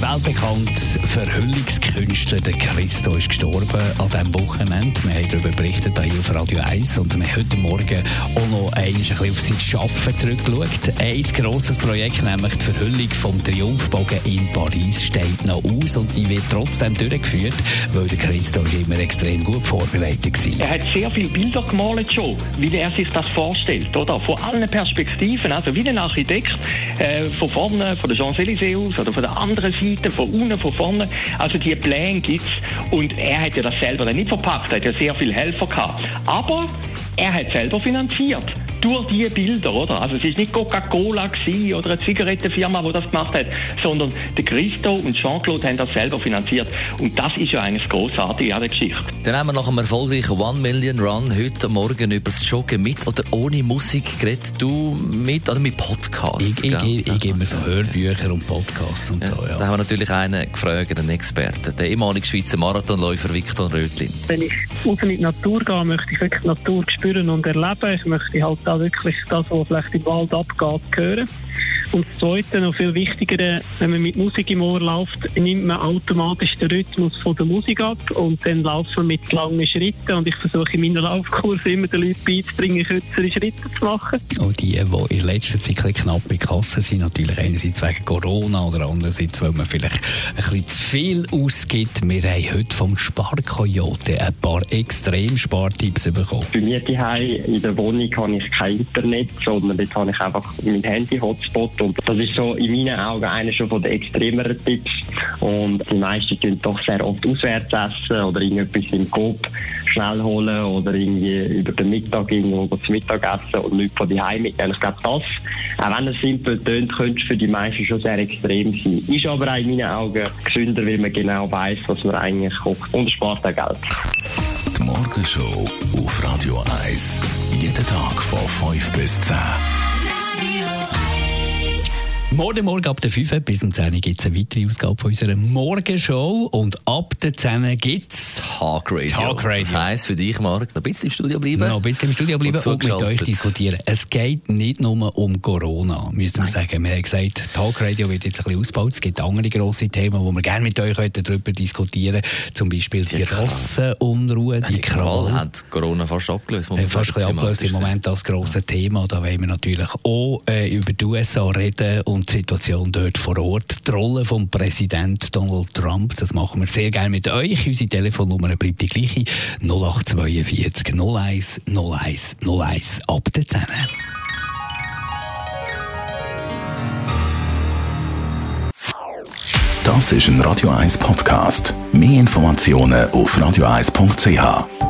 weltbekannte Verhüllungskünstler der Christo ist gestorben an diesem Wochenende. Wir haben darüber berichtet hier auf Radio 1 und wir haben heute Morgen auch noch ein bisschen auf sein Schaffen zurückgeschaut. Ein grosses Projekt, nämlich die Verhüllung vom Triumphbogen in Paris, steht noch aus und die wird trotzdem durchgeführt, weil der Christo immer extrem gut vorbereitet war. Er hat sehr viele Bilder gemalt schon, wie er sich das vorstellt, oder? Von allen Perspektiven, also wie ein Architekt, äh, von vorne, von der Champs-Élysées aus, oder von der anderen Seite, von unten, von vorne. Also die Pläne gibt's. Und er hat ja das selber dann nicht verpackt, er hat ja sehr viele Helfer gehabt. Aber er hat selber finanziert. Durch diese Bilder, oder? Also es ist nicht Coca-Cola oder eine Zigarettenfirma, die das gemacht hat, sondern der Christo und Jean-Claude haben das selber finanziert. Und das ist ja eigentlich das Grossartige an der Geschichte. Dann haben wir nach einem erfolgreichen One Million Run heute Morgen über das Joggen mit oder ohne Musik geredet. Du mit oder mit Podcasts? Ich, ich, ich, ich gebe mir so Hörbücher und Podcasts und ja, so, ja. Da haben wir natürlich einen gefragt, einen Experten, den ehemaligen Schweizer Marathonläufer Viktor Rötlin. Wenn ich raus in die Natur gehe, möchte ich wirklich die Natur spüren und erleben. Ich möchte halt auch wirklich das, was vielleicht im Wald abgeht, hören. Und das Zweite, noch viel wichtiger, wenn man mit Musik im Ohr läuft, nimmt man automatisch den Rhythmus von der Musik ab und dann läuft man mit langen Schritten und ich versuche in meiner Laufkurse immer den Leuten beizubringen, kürzere Schritte zu machen. Und die, die in letzter Zeit knapp bei Kassen sind, natürlich einerseits wegen Corona oder andererseits, weil man vielleicht ein bisschen zu viel ausgibt. Wir haben heute vom Sparkoyote ein paar extrem Spartipps bekommen. Bei mir daheim in der Wohnung habe ich kein Internet, sondern dort habe ich einfach mein Handy-Hotspot und das ist so in meinen Augen einer schon von den extremeren Tipps. Und die meisten tun doch sehr oft auswärts essen oder irgendetwas im Coop schnell holen oder irgendwie über den Mittag irgendwo zum Mittag essen und nichts von daheim mitnehmen. Ich glaube, das, auch wenn es simpel tönt, könnte für die meisten schon sehr extrem sein. Ist aber auch in meinen Augen gesünder, weil man genau weiß, was man eigentlich kocht und spart auch Geld. Die Morgenshow auf Radio 1. Jeden Tag von 5 bis 10. Morgen, morgen ab der 5 bis um 10 gibt es eine weitere Ausgabe von unserer Morgenshow und ab der 10 gibt es Talk Radio. Talk Radio. Das heisst für dich, Marc, noch ein bisschen im Studio bleiben. Noch ein bisschen im Studio bleiben und, und mit euch diskutieren. Es geht nicht nur um Corona, müssen wir sagen. Wir haben gesagt, Talk Radio wird jetzt ein bisschen ausgebaut. Es gibt andere grosse Themen, wo wir gerne mit euch darüber diskutieren. Zum Beispiel die, Die. Rassenunruhe, die, Die Krawall. hat Corona fast abgelöst. Äh, fast abgelöst im Moment das grosse Thema. Da wollen wir natürlich auch äh, über die USA reden und die Situation dort vor Ort. Die Rolle vom Präsident Donald Trump, das machen wir sehr gerne mit euch. Unsere Telefonnummer bleibt die gleiche. 0842 01 01 01 ab der 10. Das ist ein Radio 1 Podcast. Mehr Informationen auf radio1.ch.